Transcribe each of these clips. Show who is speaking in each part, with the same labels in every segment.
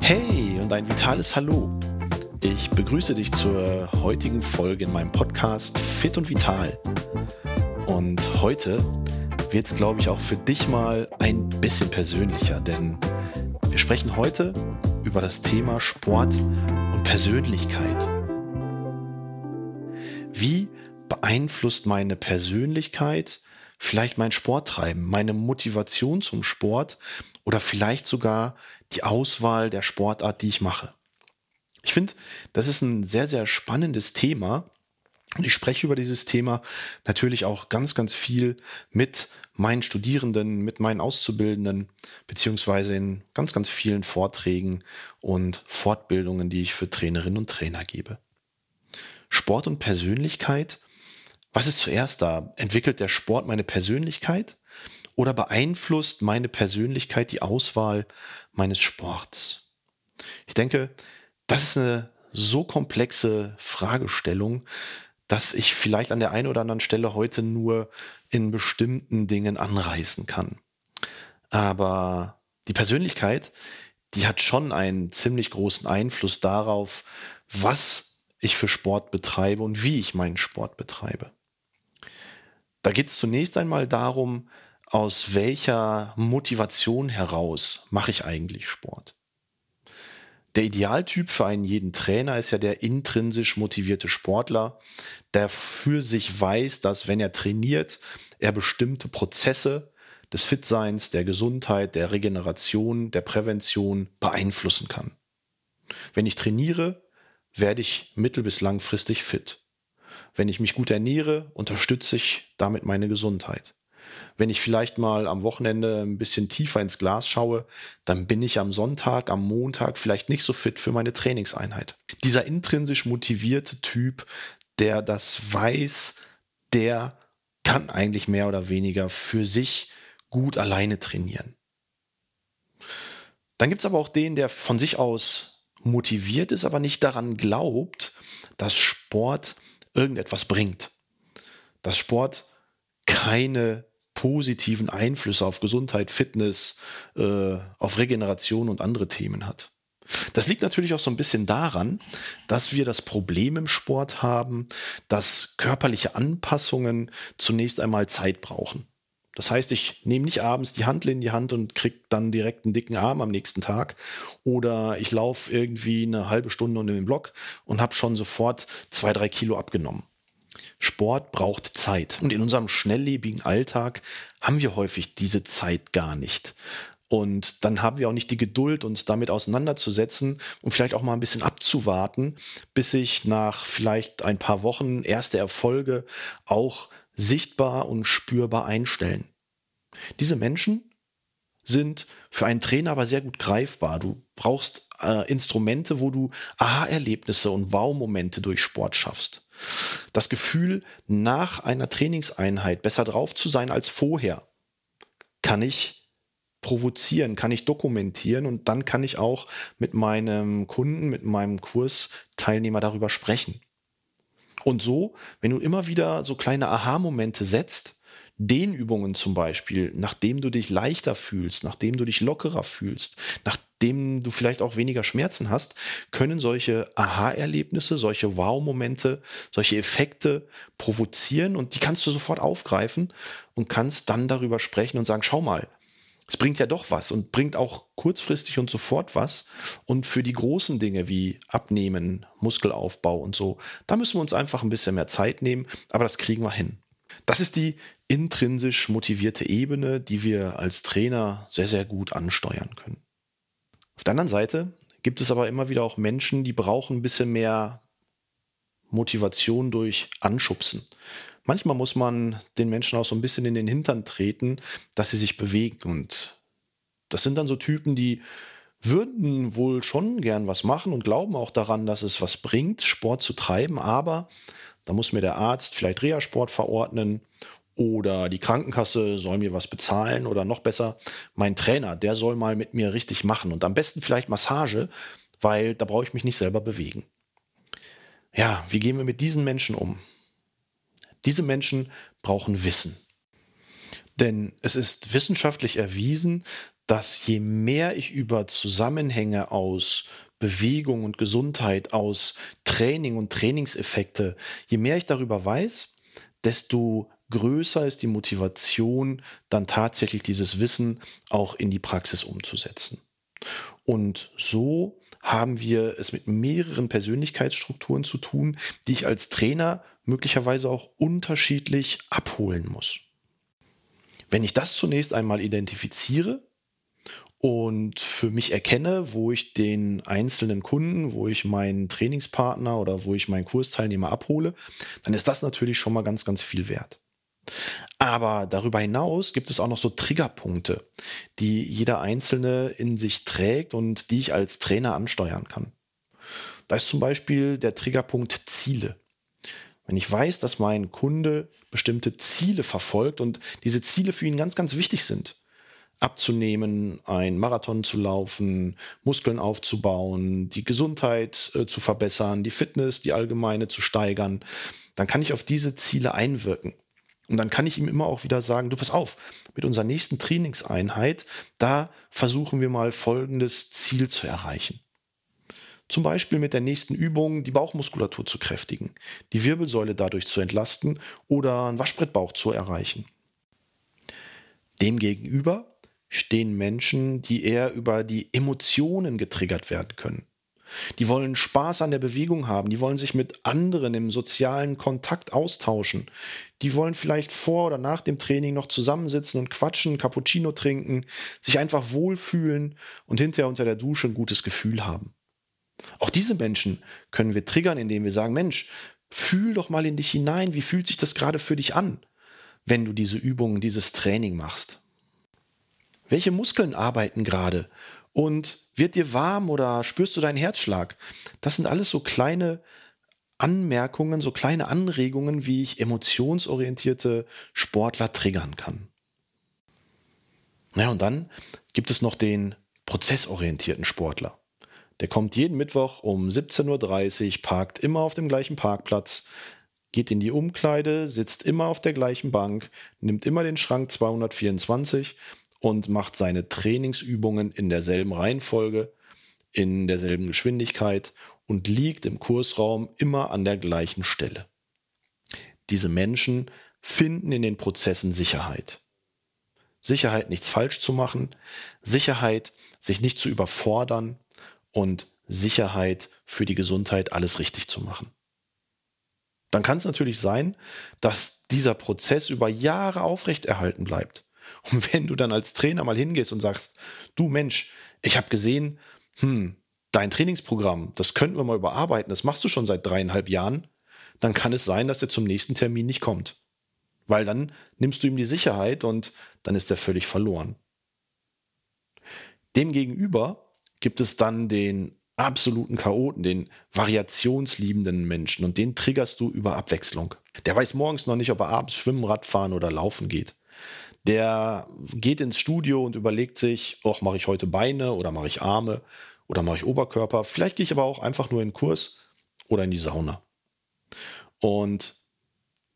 Speaker 1: Hey und ein vitales Hallo. Ich begrüße dich zur heutigen Folge in meinem Podcast Fit und Vital. Und heute wird es, glaube ich, auch für dich mal ein bisschen persönlicher, denn wir sprechen heute über das Thema Sport und Persönlichkeit. Wie beeinflusst meine Persönlichkeit vielleicht mein Sporttreiben, meine Motivation zum Sport oder vielleicht sogar die Auswahl der Sportart, die ich mache? Ich finde, das ist ein sehr, sehr spannendes Thema. Und ich spreche über dieses Thema natürlich auch ganz, ganz viel mit meinen Studierenden, mit meinen Auszubildenden, beziehungsweise in ganz, ganz vielen Vorträgen und Fortbildungen, die ich für Trainerinnen und Trainer gebe. Sport und Persönlichkeit. Was ist zuerst da? Entwickelt der Sport meine Persönlichkeit oder beeinflusst meine Persönlichkeit die Auswahl meines Sports? Ich denke, das ist eine so komplexe Fragestellung, dass ich vielleicht an der einen oder anderen Stelle heute nur in bestimmten Dingen anreißen kann. Aber die Persönlichkeit, die hat schon einen ziemlich großen Einfluss darauf, was ich für Sport betreibe und wie ich meinen Sport betreibe. Da geht es zunächst einmal darum, aus welcher Motivation heraus mache ich eigentlich Sport. Der Idealtyp für einen jeden Trainer ist ja der intrinsisch motivierte Sportler, der für sich weiß, dass wenn er trainiert, er bestimmte Prozesse des Fitseins, der Gesundheit, der Regeneration, der Prävention beeinflussen kann. Wenn ich trainiere, werde ich mittel- bis langfristig fit. Wenn ich mich gut ernähre, unterstütze ich damit meine Gesundheit. Wenn ich vielleicht mal am Wochenende ein bisschen tiefer ins Glas schaue, dann bin ich am Sonntag, am Montag vielleicht nicht so fit für meine Trainingseinheit. Dieser intrinsisch motivierte Typ, der das weiß, der kann eigentlich mehr oder weniger für sich gut alleine trainieren. Dann gibt es aber auch den, der von sich aus motiviert ist, aber nicht daran glaubt, dass Sport irgendetwas bringt. Dass Sport keine positiven Einflüsse auf Gesundheit, Fitness, äh, auf Regeneration und andere Themen hat. Das liegt natürlich auch so ein bisschen daran, dass wir das Problem im Sport haben, dass körperliche Anpassungen zunächst einmal Zeit brauchen. Das heißt, ich nehme nicht abends die Handel in die Hand und kriege dann direkt einen dicken Arm am nächsten Tag. Oder ich laufe irgendwie eine halbe Stunde unter dem Block und habe schon sofort zwei, drei Kilo abgenommen. Sport braucht Zeit. Und in unserem schnelllebigen Alltag haben wir häufig diese Zeit gar nicht. Und dann haben wir auch nicht die Geduld, uns damit auseinanderzusetzen und vielleicht auch mal ein bisschen abzuwarten, bis sich nach vielleicht ein paar Wochen erste Erfolge auch sichtbar und spürbar einstellen. Diese Menschen sind für einen Trainer aber sehr gut greifbar. Du brauchst äh, Instrumente, wo du Aha-Erlebnisse und Wow-Momente durch Sport schaffst. Das Gefühl, nach einer Trainingseinheit besser drauf zu sein als vorher, kann ich provozieren, kann ich dokumentieren und dann kann ich auch mit meinem Kunden, mit meinem Kursteilnehmer darüber sprechen. Und so, wenn du immer wieder so kleine Aha-Momente setzt, Dehnübungen zum Beispiel, nachdem du dich leichter fühlst, nachdem du dich lockerer fühlst, nachdem du vielleicht auch weniger Schmerzen hast, können solche Aha-Erlebnisse, solche Wow-Momente, solche Effekte provozieren und die kannst du sofort aufgreifen und kannst dann darüber sprechen und sagen, schau mal, es bringt ja doch was und bringt auch kurzfristig und sofort was. Und für die großen Dinge wie Abnehmen, Muskelaufbau und so, da müssen wir uns einfach ein bisschen mehr Zeit nehmen, aber das kriegen wir hin. Das ist die intrinsisch motivierte Ebene, die wir als Trainer sehr, sehr gut ansteuern können. Auf der anderen Seite gibt es aber immer wieder auch Menschen, die brauchen ein bisschen mehr Motivation durch Anschubsen. Manchmal muss man den Menschen auch so ein bisschen in den Hintern treten, dass sie sich bewegen. Und das sind dann so Typen, die würden wohl schon gern was machen und glauben auch daran, dass es was bringt, Sport zu treiben, aber da muss mir der Arzt vielleicht Reha-Sport verordnen oder die Krankenkasse soll mir was bezahlen oder noch besser, mein Trainer, der soll mal mit mir richtig machen und am besten vielleicht Massage, weil da brauche ich mich nicht selber bewegen. Ja, wie gehen wir mit diesen Menschen um? Diese Menschen brauchen Wissen. Denn es ist wissenschaftlich erwiesen, dass je mehr ich über Zusammenhänge aus Bewegung und Gesundheit, aus Training und Trainingseffekte, je mehr ich darüber weiß, desto größer ist die Motivation, dann tatsächlich dieses Wissen auch in die Praxis umzusetzen. Und so haben wir es mit mehreren Persönlichkeitsstrukturen zu tun, die ich als Trainer möglicherweise auch unterschiedlich abholen muss. Wenn ich das zunächst einmal identifiziere und für mich erkenne, wo ich den einzelnen Kunden, wo ich meinen Trainingspartner oder wo ich meinen Kursteilnehmer abhole, dann ist das natürlich schon mal ganz, ganz viel wert. Aber darüber hinaus gibt es auch noch so Triggerpunkte, die jeder Einzelne in sich trägt und die ich als Trainer ansteuern kann. Da ist zum Beispiel der Triggerpunkt Ziele. Wenn ich weiß, dass mein Kunde bestimmte Ziele verfolgt und diese Ziele für ihn ganz, ganz wichtig sind, abzunehmen, ein Marathon zu laufen, Muskeln aufzubauen, die Gesundheit äh, zu verbessern, die Fitness, die allgemeine zu steigern, dann kann ich auf diese Ziele einwirken. Und dann kann ich ihm immer auch wieder sagen, du pass auf, mit unserer nächsten Trainingseinheit, da versuchen wir mal folgendes Ziel zu erreichen. Zum Beispiel mit der nächsten Übung die Bauchmuskulatur zu kräftigen, die Wirbelsäule dadurch zu entlasten oder einen Waschbrettbauch zu erreichen. Demgegenüber stehen Menschen, die eher über die Emotionen getriggert werden können. Die wollen Spaß an der Bewegung haben, die wollen sich mit anderen im sozialen Kontakt austauschen. Die wollen vielleicht vor oder nach dem Training noch zusammensitzen und quatschen, Cappuccino trinken, sich einfach wohlfühlen und hinterher unter der Dusche ein gutes Gefühl haben. Auch diese Menschen können wir triggern, indem wir sagen, Mensch, fühl doch mal in dich hinein, wie fühlt sich das gerade für dich an, wenn du diese Übungen, dieses Training machst? Welche Muskeln arbeiten gerade? Und wird dir warm oder spürst du deinen Herzschlag? Das sind alles so kleine Anmerkungen, so kleine Anregungen, wie ich emotionsorientierte Sportler triggern kann. Naja, und dann gibt es noch den prozessorientierten Sportler. Der kommt jeden Mittwoch um 17.30 Uhr, parkt immer auf dem gleichen Parkplatz, geht in die Umkleide, sitzt immer auf der gleichen Bank, nimmt immer den Schrank 224 und macht seine Trainingsübungen in derselben Reihenfolge, in derselben Geschwindigkeit und liegt im Kursraum immer an der gleichen Stelle. Diese Menschen finden in den Prozessen Sicherheit. Sicherheit, nichts falsch zu machen, Sicherheit, sich nicht zu überfordern und Sicherheit für die Gesundheit, alles richtig zu machen. Dann kann es natürlich sein, dass dieser Prozess über Jahre aufrechterhalten bleibt. Und wenn du dann als Trainer mal hingehst und sagst, du Mensch, ich habe gesehen, hm, dein Trainingsprogramm, das könnten wir mal überarbeiten, das machst du schon seit dreieinhalb Jahren, dann kann es sein, dass er zum nächsten Termin nicht kommt. Weil dann nimmst du ihm die Sicherheit und dann ist er völlig verloren. Demgegenüber gibt es dann den absoluten Chaoten, den variationsliebenden Menschen und den triggerst du über Abwechslung. Der weiß morgens noch nicht, ob er abends schwimmen, Radfahren oder laufen geht der geht ins Studio und überlegt sich, ach, mache ich heute Beine oder mache ich Arme oder mache ich Oberkörper. Vielleicht gehe ich aber auch einfach nur in den Kurs oder in die Sauna. Und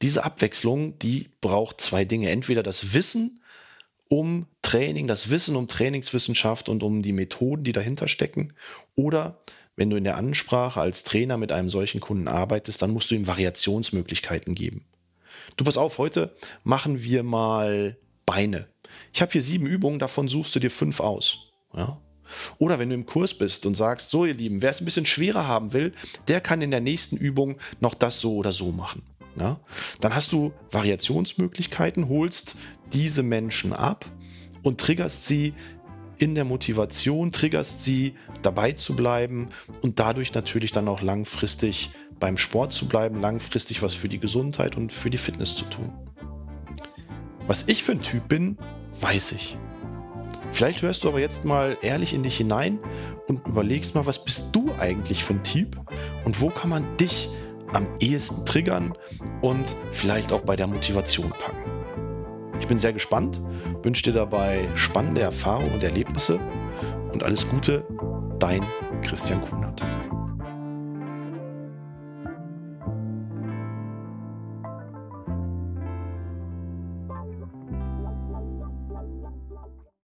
Speaker 1: diese Abwechslung, die braucht zwei Dinge. Entweder das Wissen um Training, das Wissen um Trainingswissenschaft und um die Methoden, die dahinter stecken. Oder wenn du in der Ansprache als Trainer mit einem solchen Kunden arbeitest, dann musst du ihm Variationsmöglichkeiten geben. Du pass auf, heute machen wir mal Beine. Ich habe hier sieben Übungen, davon suchst du dir fünf aus. Ja? Oder wenn du im Kurs bist und sagst, so ihr Lieben, wer es ein bisschen schwerer haben will, der kann in der nächsten Übung noch das so oder so machen. Ja? Dann hast du Variationsmöglichkeiten, holst diese Menschen ab und triggerst sie in der Motivation, triggerst sie dabei zu bleiben und dadurch natürlich dann auch langfristig beim Sport zu bleiben, langfristig was für die Gesundheit und für die Fitness zu tun. Was ich für ein Typ bin, weiß ich. Vielleicht hörst du aber jetzt mal ehrlich in dich hinein und überlegst mal, was bist du eigentlich für ein Typ und wo kann man dich am ehesten triggern und vielleicht auch bei der Motivation packen. Ich bin sehr gespannt, wünsche dir dabei spannende Erfahrungen und Erlebnisse und alles Gute, dein Christian Kunert.